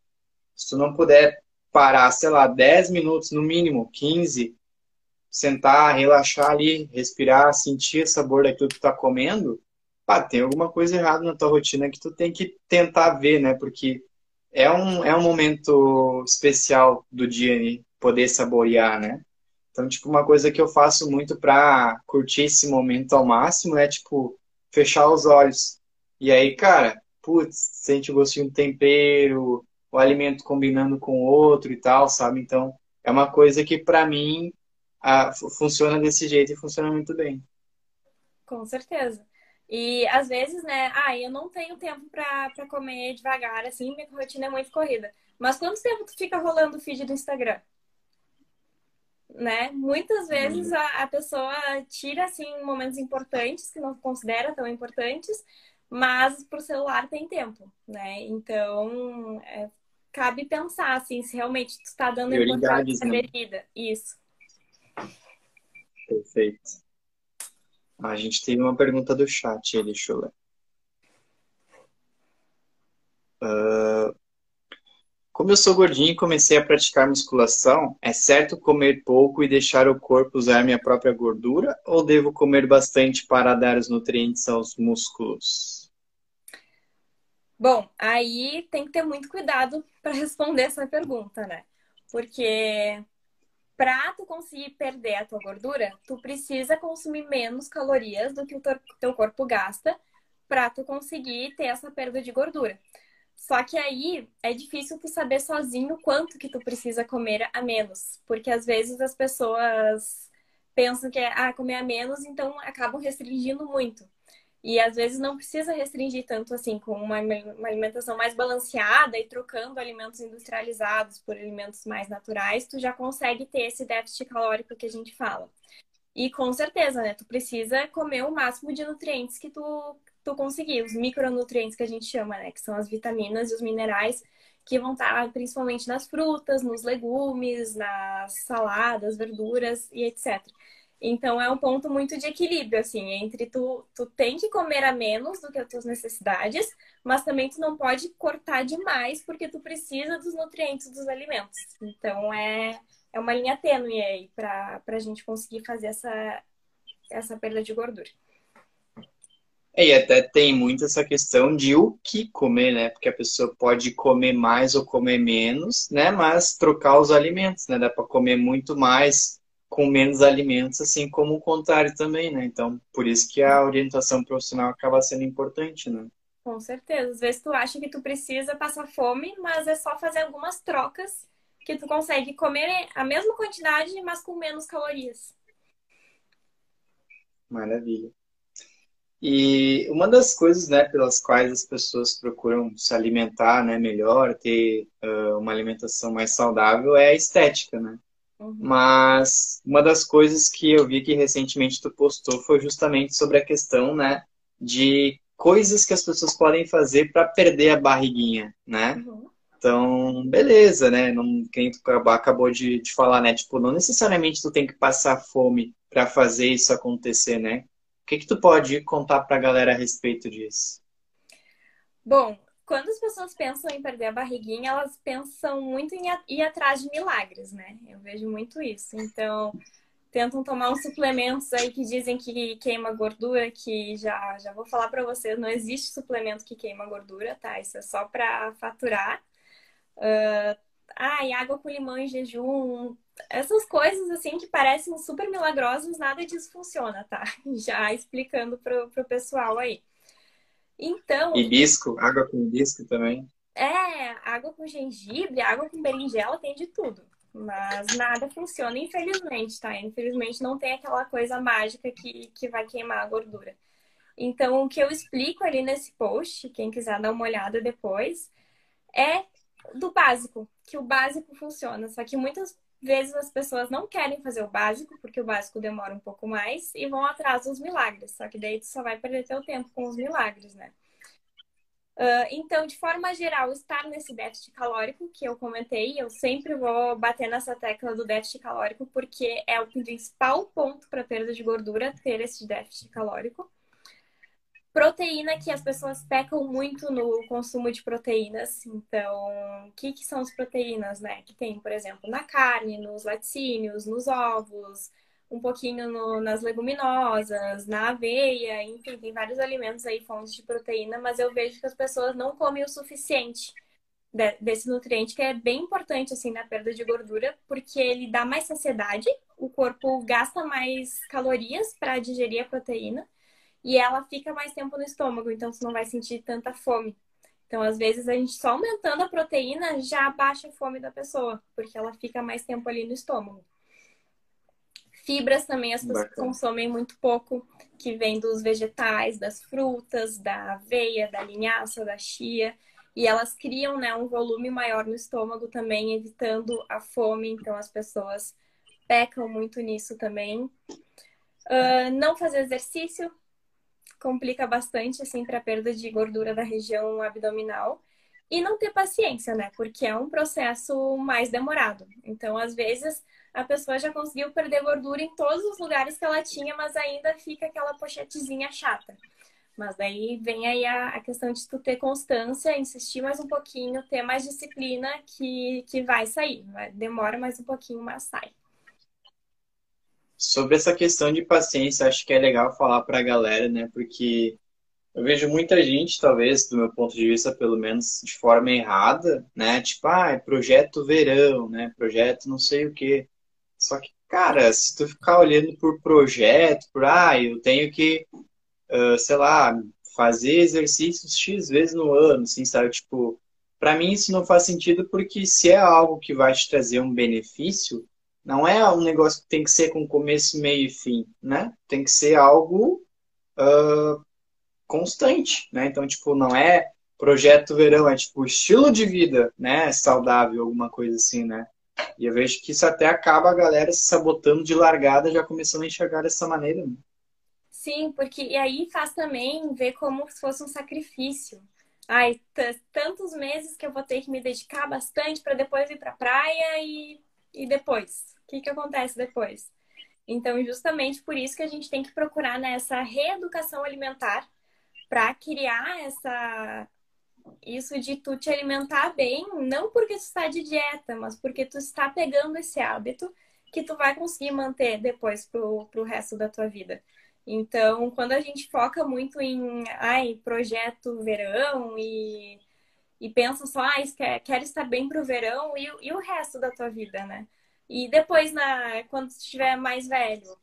se tu não puder parar, sei lá, 10 minutos, no mínimo, 15, sentar, relaxar ali, respirar, sentir o sabor daquilo que tu tá comendo, pá, tem alguma coisa errada na tua rotina que tu tem que tentar ver, né? Porque é um, é um momento especial do dia, né? poder saborear, né? Então, tipo, uma coisa que eu faço muito pra curtir esse momento ao máximo é, tipo, fechar os olhos. E aí, cara, putz, sente o gostinho do tempero, o alimento combinando com o outro e tal, sabe? Então, é uma coisa que para mim a, funciona desse jeito e funciona muito bem. Com certeza. E às vezes, né, ah, eu não tenho tempo para comer devagar, assim, minha rotina é muito corrida. Mas quanto tempo tu fica rolando o feed do Instagram? né? Muitas vezes uhum. a, a, pessoa tira assim momentos importantes que não considera tão importantes, mas para o celular tem tempo, né? Então é, cabe pensar assim se realmente tu está dando importância à bebida. Isso. Perfeito. A gente teve uma pergunta do chat aí, deixa eu ler. Uh, como eu sou gordinho e comecei a praticar musculação, é certo comer pouco e deixar o corpo usar minha própria gordura? Ou devo comer bastante para dar os nutrientes aos músculos? Bom, aí tem que ter muito cuidado para responder essa pergunta, né? Porque para tu conseguir perder a tua gordura, tu precisa consumir menos calorias do que o teu corpo gasta para tu conseguir ter essa perda de gordura. Só que aí é difícil tu saber sozinho quanto que tu precisa comer a menos, porque às vezes as pessoas pensam que é ah, comer a menos, então acabam restringindo muito. E às vezes não precisa restringir tanto assim, com uma, uma alimentação mais balanceada e trocando alimentos industrializados por alimentos mais naturais, tu já consegue ter esse déficit calórico que a gente fala. E com certeza, né? Tu precisa comer o máximo de nutrientes que tu, tu conseguir, os micronutrientes que a gente chama, né? Que são as vitaminas e os minerais que vão estar principalmente nas frutas, nos legumes, nas saladas, verduras e etc. Então é um ponto muito de equilíbrio, assim, entre tu, tu tem que comer a menos do que as tuas necessidades, mas também tu não pode cortar demais porque tu precisa dos nutrientes dos alimentos. Então é, é uma linha tênue aí para a gente conseguir fazer essa, essa perda de gordura. É, e até tem muito essa questão de o que comer, né? Porque a pessoa pode comer mais ou comer menos, né? Mas trocar os alimentos, né? Dá para comer muito mais com menos alimentos, assim como o contrário também, né? Então, por isso que a orientação profissional acaba sendo importante, né? Com certeza. Às vezes tu acha que tu precisa passar fome, mas é só fazer algumas trocas que tu consegue comer a mesma quantidade, mas com menos calorias. Maravilha. E uma das coisas, né, pelas quais as pessoas procuram se alimentar, né, melhor, ter uh, uma alimentação mais saudável é a estética, né? Uhum. Mas uma das coisas que eu vi que recentemente tu postou foi justamente sobre a questão, né, de coisas que as pessoas podem fazer para perder a barriguinha, né? Uhum. Então, beleza, né? Não, quem tu acabou de, de falar, né? Tipo, não necessariamente tu tem que passar fome para fazer isso acontecer, né? que, que tu pode contar para a galera a respeito disso? Bom, quando as pessoas pensam em perder a barriguinha, elas pensam muito em ir atrás de milagres, né? Eu vejo muito isso. Então, tentam tomar uns suplementos aí que dizem que queima gordura, que já, já vou falar para vocês, não existe suplemento que queima gordura, tá? Isso é só para faturar. Uh, ah, e água com limão em jejum, essas coisas assim que parecem super milagrosas, nada disso funciona, tá? [LAUGHS] Já explicando pro, pro pessoal aí. Então. Hibisco, água com hibisco também. É, água com gengibre, água com berinjela, tem de tudo. Mas nada funciona, infelizmente, tá? Infelizmente não tem aquela coisa mágica que, que vai queimar a gordura. Então, o que eu explico ali nesse post, quem quiser dar uma olhada depois, é do básico, que o básico funciona. Só que muitas vezes as pessoas não querem fazer o básico, porque o básico demora um pouco mais, e vão atrás dos milagres. Só que daí tu só vai perder teu tempo com os milagres, né? Uh, então, de forma geral, estar nesse déficit calórico que eu comentei, eu sempre vou bater nessa tecla do déficit calórico, porque é o principal ponto para perda de gordura ter esse déficit calórico. Proteína, que as pessoas pecam muito no consumo de proteínas. Então, o que, que são as proteínas, né? Que tem, por exemplo, na carne, nos laticínios, nos ovos, um pouquinho no, nas leguminosas, na aveia, enfim, tem vários alimentos aí, fontes de proteína, mas eu vejo que as pessoas não comem o suficiente de, desse nutriente, que é bem importante, assim, na perda de gordura, porque ele dá mais saciedade, o corpo gasta mais calorias para digerir a proteína, e ela fica mais tempo no estômago, então você não vai sentir tanta fome. Então, às vezes, a gente só aumentando a proteína já abaixa a fome da pessoa, porque ela fica mais tempo ali no estômago. Fibras também as pessoas Bacana. consomem muito pouco, que vem dos vegetais, das frutas, da aveia, da linhaça, da chia. E elas criam né, um volume maior no estômago também, evitando a fome. Então, as pessoas pecam muito nisso também. Uh, não fazer exercício, complica bastante, assim, para perda de gordura da região abdominal. E não ter paciência, né? Porque é um processo mais demorado. Então, às vezes, a pessoa já conseguiu perder gordura em todos os lugares que ela tinha, mas ainda fica aquela pochetezinha chata. Mas daí vem aí a, a, questão de tu ter constância, insistir mais um pouquinho, ter mais disciplina que, que vai sair. Demora mais um pouquinho, mas sai. Sobre essa questão de paciência, acho que é legal falar para a galera, né? Porque eu vejo muita gente, talvez, do meu ponto de vista, pelo menos de forma errada, né? Tipo, ah, é projeto verão, né? Projeto não sei o quê. Só que, cara, se tu ficar olhando por projeto, por, ah, eu tenho que, uh, sei lá, fazer exercícios X vezes no ano, assim, sabe? Tipo, para mim isso não faz sentido porque se é algo que vai te trazer um benefício, não é um negócio que tem que ser com começo, meio e fim, né? Tem que ser algo uh, constante, né? Então, tipo, não é projeto verão, é tipo estilo de vida, né? Saudável, alguma coisa assim, né? E eu vejo que isso até acaba a galera se sabotando de largada, já começando a enxergar dessa maneira. Né? Sim, porque e aí faz também ver como se fosse um sacrifício. Ai, tantos meses que eu vou ter que me dedicar bastante para depois ir para praia e, e depois que, que acontece depois? Então, justamente por isso que a gente tem que procurar nessa reeducação alimentar para criar essa isso de tu te alimentar bem, não porque tu está de dieta, mas porque tu está pegando esse hábito que tu vai conseguir manter depois pro, pro resto da tua vida. Então, quando a gente foca muito em ai, projeto verão e, e pensa só, ah, quer, quero estar bem pro verão e, e o resto da tua vida, né? E depois, na, quando estiver mais velho,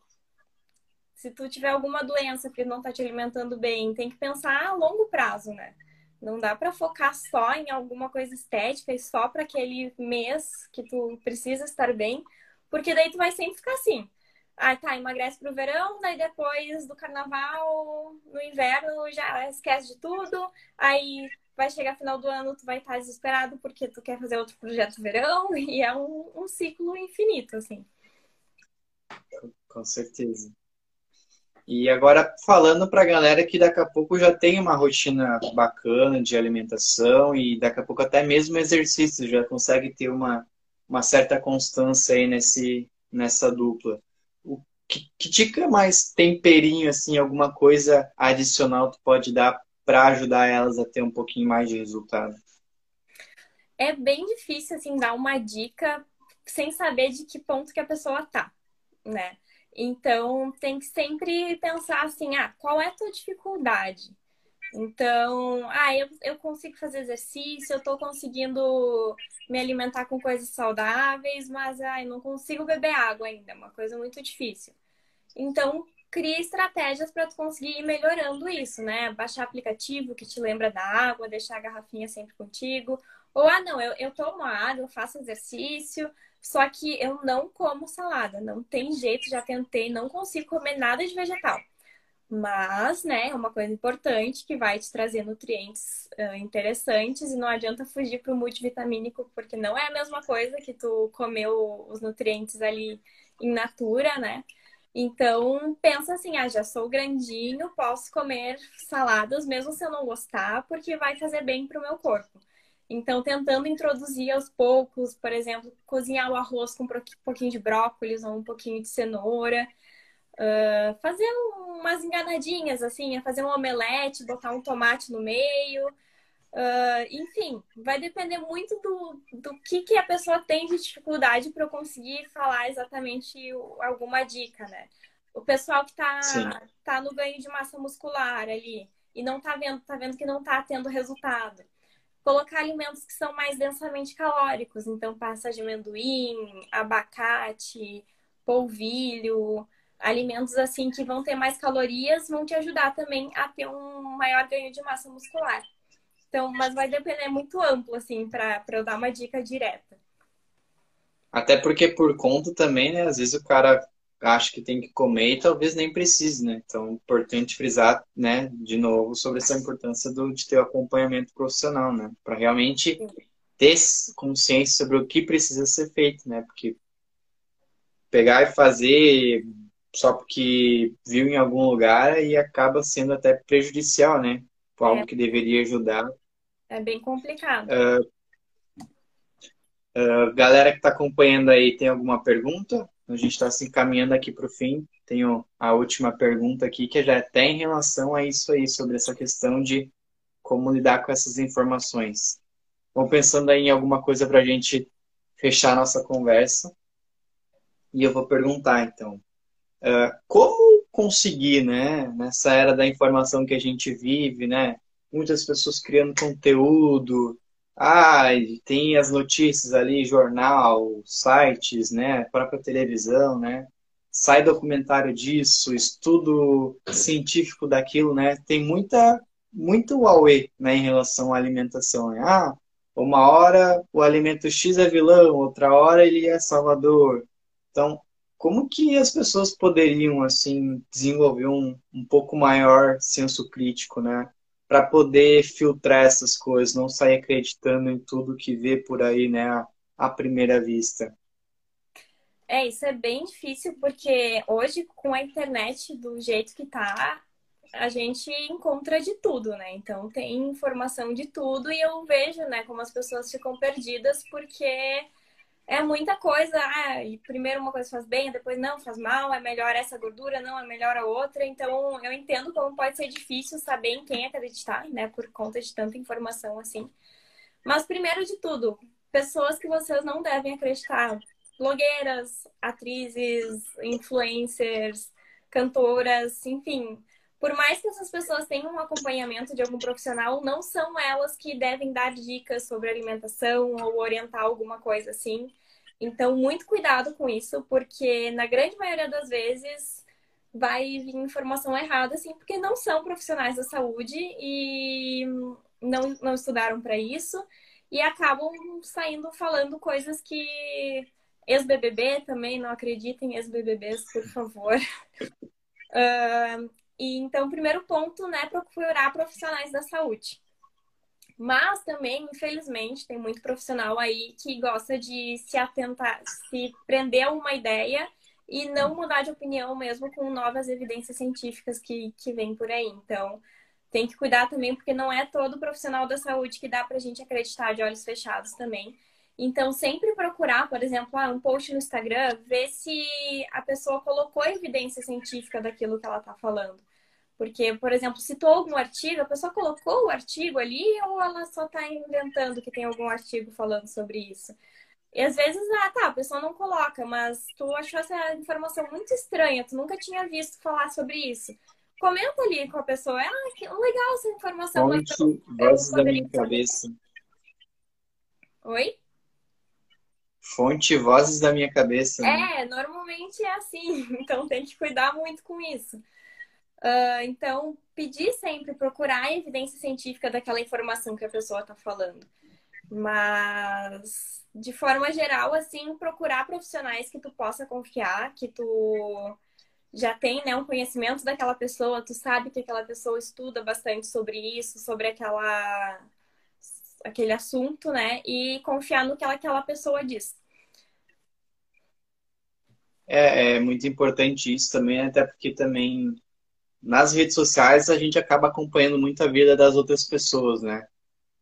se tu tiver alguma doença que não tá te alimentando bem, tem que pensar a longo prazo, né? Não dá para focar só em alguma coisa estética e só para aquele mês que tu precisa estar bem, porque daí tu vai sempre ficar assim. Ah, tá, emagrece pro verão, daí depois do carnaval, no inverno, já esquece de tudo. Aí vai chegar final do ano, tu vai estar desesperado porque tu quer fazer outro projeto verão, [LAUGHS] e é um, um ciclo infinito, assim. Com certeza. E agora falando para a galera que daqui a pouco já tem uma rotina bacana de alimentação e daqui a pouco até mesmo exercício, já consegue ter uma, uma certa constância aí nesse, nessa dupla. O que, que dica mais temperinho, assim, alguma coisa adicional tu pode dar para ajudar elas a ter um pouquinho mais de resultado? É bem difícil, assim, dar uma dica sem saber de que ponto que a pessoa tá, né? Então, tem que sempre pensar assim, ah, qual é a tua dificuldade? Então, ah, eu, eu consigo fazer exercício, eu tô conseguindo me alimentar com coisas saudáveis, mas ah, eu não consigo beber água ainda, é uma coisa muito difícil. Então, cria estratégias para tu conseguir ir melhorando isso, né? Baixar aplicativo que te lembra da água, deixar a garrafinha sempre contigo. Ou, ah, não, eu, eu tomo água, eu faço exercício, só que eu não como salada, não tem jeito, já tentei, não consigo comer nada de vegetal. Mas, né, é uma coisa importante que vai te trazer nutrientes uh, interessantes e não adianta fugir para o multivitamínico, porque não é a mesma coisa que tu comeu os nutrientes ali in natura, né? Então, pensa assim, ah, já sou grandinho, posso comer saladas mesmo se eu não gostar, porque vai fazer bem para o meu corpo. Então, tentando introduzir aos poucos, por exemplo, cozinhar o arroz com um pouquinho de brócolis ou um pouquinho de cenoura. Uh, fazer umas enganadinhas, assim, fazer um omelete, botar um tomate no meio. Uh, enfim, vai depender muito do, do que, que a pessoa tem de dificuldade para eu conseguir falar exatamente alguma dica, né? O pessoal que está tá no ganho de massa muscular ali e não tá vendo, tá vendo que não tá tendo resultado colocar alimentos que são mais densamente calóricos, então passa de amendoim, abacate, polvilho, alimentos assim que vão ter mais calorias, vão te ajudar também a ter um maior ganho de massa muscular. Então, mas vai depender muito amplo assim para eu dar uma dica direta. Até porque por conta também, né, às vezes o cara acha que tem que comer e talvez nem precise, né? Então, é importante frisar, né, de novo, sobre essa importância do, de ter o acompanhamento profissional, né? Para realmente ter consciência sobre o que precisa ser feito, né? Porque pegar e fazer só porque viu em algum lugar e acaba sendo até prejudicial, né? Por algo é. que deveria ajudar. É bem complicado. Uh, galera que está acompanhando aí, tem alguma pergunta? A gente está se encaminhando aqui para o fim. Tenho a última pergunta aqui, que já é até em relação a isso aí, sobre essa questão de como lidar com essas informações. Vou pensando aí em alguma coisa para a gente fechar a nossa conversa. E eu vou perguntar, então, uh, como conseguir, né, nessa era da informação que a gente vive, né, muitas pessoas criando conteúdo, ah, tem as notícias ali, jornal, sites, né? Própria televisão, né? Sai documentário disso, estudo científico daquilo, né? Tem muita, muito Huawei, né, em relação à alimentação. Né? Ah, uma hora o alimento X é vilão, outra hora ele é salvador. Então, como que as pessoas poderiam, assim, desenvolver um, um pouco maior senso crítico, né? Para poder filtrar essas coisas, não sair acreditando em tudo que vê por aí, né, à primeira vista. É, isso é bem difícil porque hoje com a internet do jeito que tá, a gente encontra de tudo, né? Então tem informação de tudo e eu vejo, né, como as pessoas ficam perdidas porque é muita coisa. Ah, e primeiro uma coisa faz bem, depois não, faz mal, é melhor essa gordura, não, é melhor a outra. Então, eu entendo como pode ser difícil saber em quem acreditar, né, por conta de tanta informação assim. Mas, primeiro de tudo, pessoas que vocês não devem acreditar. Blogueiras, atrizes, influencers, cantoras, enfim, por mais que essas pessoas tenham um acompanhamento de algum profissional, não são elas que devem dar dicas sobre alimentação ou orientar alguma coisa assim. Então, muito cuidado com isso, porque na grande maioria das vezes vai vir informação errada, assim, porque não são profissionais da saúde e não, não estudaram para isso e acabam saindo falando coisas que ex-BBB também, não acreditem ex-BBBs, por favor. [LAUGHS] uh, e então, primeiro ponto, né, procurar profissionais da saúde. Mas também, infelizmente, tem muito profissional aí que gosta de se atentar, se prender a uma ideia e não mudar de opinião mesmo com novas evidências científicas que, que vêm por aí. Então, tem que cuidar também, porque não é todo profissional da saúde que dá pra gente acreditar de olhos fechados também. Então, sempre procurar, por exemplo, ah, um post no Instagram, ver se a pessoa colocou evidência científica daquilo que ela está falando. Porque, por exemplo, citou algum artigo, a pessoa colocou o artigo ali ou ela só está inventando que tem algum artigo falando sobre isso? E às vezes, ah, tá, a pessoa não coloca, mas tu achou essa informação muito estranha, tu nunca tinha visto falar sobre isso. Comenta ali com a pessoa, ah, que legal essa informação. Fonte, vozes da minha cabeça. Oi? Fonte, vozes da minha cabeça. Né? É, normalmente é assim, [LAUGHS] então tem que cuidar muito com isso. Uh, então, pedir sempre, procurar a evidência científica daquela informação que a pessoa está falando. Mas, de forma geral, assim, procurar profissionais que tu possa confiar, que tu já tem né, um conhecimento daquela pessoa, tu sabe que aquela pessoa estuda bastante sobre isso, sobre aquela aquele assunto, né? E confiar no que aquela pessoa diz. É, é muito importante isso também, até porque também nas redes sociais a gente acaba acompanhando muito a vida das outras pessoas, né?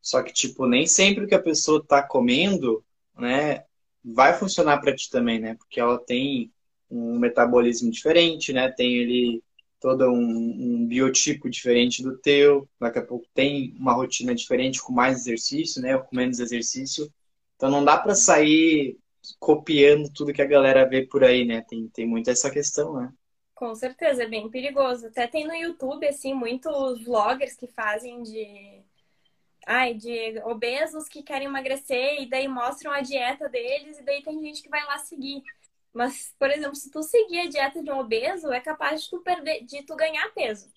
Só que, tipo, nem sempre o que a pessoa tá comendo, né, vai funcionar para ti também, né? Porque ela tem um metabolismo diferente, né? Tem ele todo um, um, biotipo diferente do teu, daqui a pouco tem uma rotina diferente com mais exercício, né? Ou com menos exercício. Então não dá para sair copiando tudo que a galera vê por aí, né? Tem, tem muito essa questão, né? Com certeza, é bem perigoso. Até tem no YouTube, assim, muitos vloggers que fazem de. Ai, de obesos que querem emagrecer e daí mostram a dieta deles e daí tem gente que vai lá seguir. Mas, por exemplo, se tu seguir a dieta de um obeso, é capaz de tu perder, de tu ganhar peso.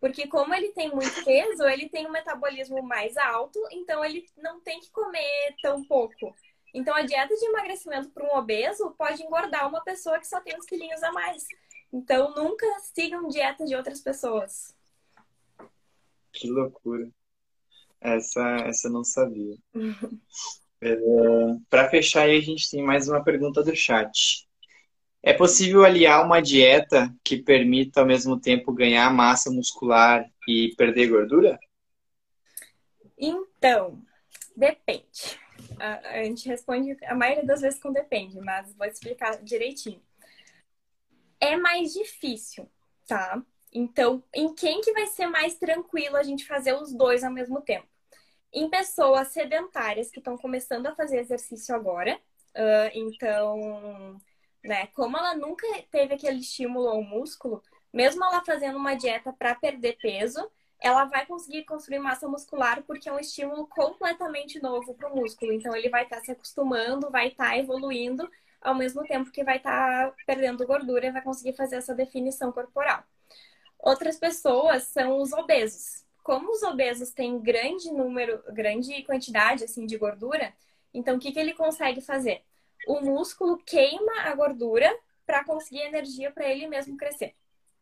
Porque como ele tem muito peso, ele tem um metabolismo mais alto, então ele não tem que comer tão pouco. Então a dieta de emagrecimento para um obeso pode engordar uma pessoa que só tem uns quilinhos a mais. Então, nunca sigam dietas de outras pessoas. Que loucura. Essa, essa eu não sabia. [LAUGHS] é, Para fechar aí, a gente tem mais uma pergunta do chat. É possível aliar uma dieta que permita ao mesmo tempo ganhar massa muscular e perder gordura? Então, depende. A, gente responde a maioria das vezes com depende, mas vou explicar direitinho é mais difícil, tá? Então, em quem que vai ser mais tranquilo a gente fazer os dois ao mesmo tempo? Em pessoas sedentárias que estão começando a fazer exercício agora. Uh, então, né, como ela nunca teve aquele estímulo ao músculo, mesmo ela fazendo uma dieta para perder peso, ela vai conseguir construir massa muscular porque é um estímulo completamente novo para o músculo. Então, ele vai estar tá se acostumando, vai estar tá evoluindo ao mesmo tempo que vai estar tá perdendo gordura e vai conseguir fazer essa definição corporal. Outras pessoas são os obesos. Como os obesos têm grande número, grande quantidade assim de gordura, então o que, que ele consegue fazer? O músculo queima a gordura para conseguir energia para ele mesmo crescer.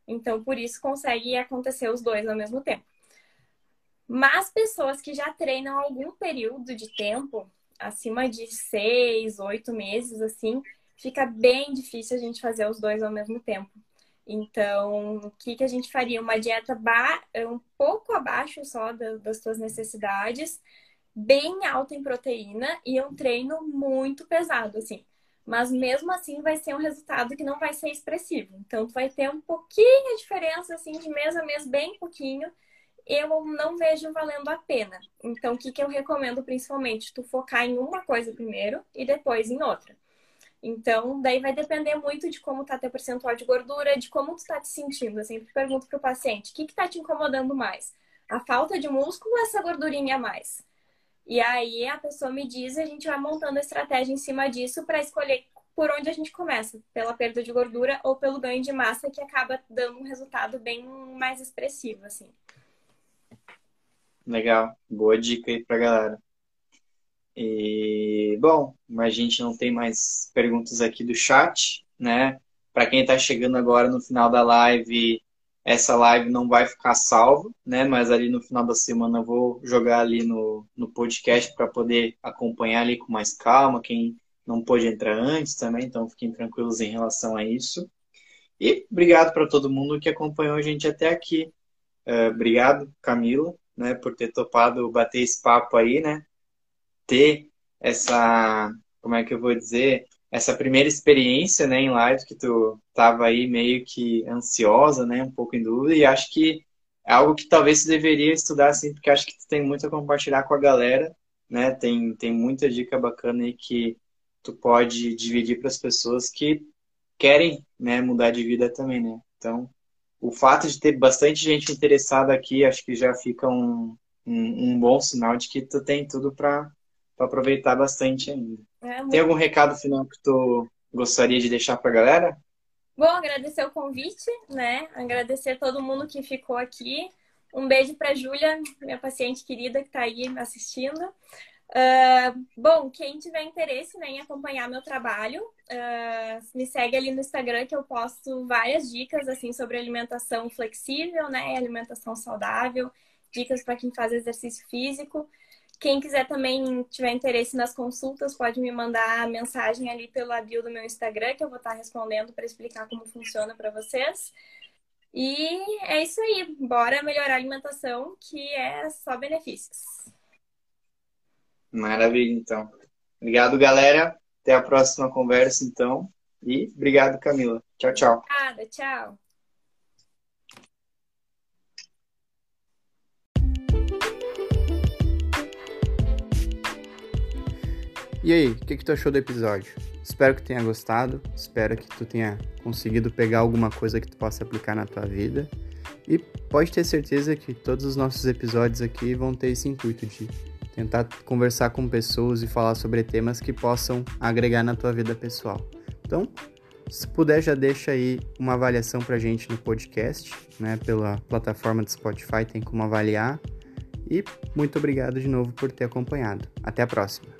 Então, por isso consegue acontecer os dois ao mesmo tempo. Mas pessoas que já treinam algum período de tempo, acima de seis, oito meses, assim, fica bem difícil a gente fazer os dois ao mesmo tempo. Então, o que, que a gente faria? Uma dieta um pouco abaixo só das suas necessidades, bem alta em proteína e um treino muito pesado, assim. Mas mesmo assim vai ser um resultado que não vai ser expressivo. Então, tu vai ter um pouquinho de diferença, assim, de mês a mês, bem pouquinho, eu não vejo valendo a pena. Então, o que, que eu recomendo principalmente? Tu focar em uma coisa primeiro e depois em outra. Então, daí vai depender muito de como tá teu percentual de gordura, de como tu tá te sentindo. Eu sempre pergunto pro paciente, o que que tá te incomodando mais? A falta de músculo ou essa gordurinha a mais? E aí a pessoa me diz e a gente vai montando a estratégia em cima disso para escolher por onde a gente começa, pela perda de gordura ou pelo ganho de massa, que acaba dando um resultado bem mais expressivo, assim. Legal. Boa dica aí pra galera. E, bom, a gente não tem mais perguntas aqui do chat, né? Para quem está chegando agora no final da live, essa live não vai ficar salvo, né? Mas ali no final da semana eu vou jogar ali no, no podcast para poder acompanhar ali com mais calma. Quem não pôde entrar antes também, então fiquem tranquilos em relação a isso. E obrigado para todo mundo que acompanhou a gente até aqui. Uh, obrigado, Camila, né, por ter topado bater esse papo aí, né? Ter essa, como é que eu vou dizer, essa primeira experiência, né, em live que tu tava aí meio que ansiosa, né, um pouco em dúvida e acho que é algo que talvez você deveria estudar assim, porque acho que tu tem muito a compartilhar com a galera, né? Tem tem muita dica bacana aí que tu pode dividir para as pessoas que querem, né, mudar de vida também, né? Então, o fato de ter bastante gente interessada aqui, acho que já fica um, um, um bom sinal de que tu tem tudo para aproveitar bastante ainda. É. Tem algum recado final que tu gostaria de deixar para a galera? Bom, agradecer o convite, né? Agradecer todo mundo que ficou aqui. Um beijo para Júlia, minha paciente querida que está aí assistindo. Uh, bom, quem tiver interesse né, em acompanhar meu trabalho, uh, me segue ali no Instagram que eu posto várias dicas assim sobre alimentação flexível, né, alimentação saudável, dicas para quem faz exercício físico. Quem quiser também tiver interesse nas consultas, pode me mandar mensagem ali pelo bio do meu Instagram, que eu vou estar respondendo para explicar como funciona para vocês. E é isso aí. Bora melhorar a alimentação, que é só benefícios. Maravilha, então. Obrigado, galera. Até a próxima conversa, então. E obrigado, Camila. Tchau, tchau. Obrigada, tchau. E aí, o que, que tu achou do episódio? Espero que tenha gostado, espero que tu tenha conseguido pegar alguma coisa que tu possa aplicar na tua vida. E pode ter certeza que todos os nossos episódios aqui vão ter esse intuito de tentar conversar com pessoas e falar sobre temas que possam agregar na tua vida pessoal. Então, se puder, já deixa aí uma avaliação pra gente no podcast, né? Pela plataforma do Spotify tem como avaliar. E muito obrigado de novo por ter acompanhado. Até a próxima!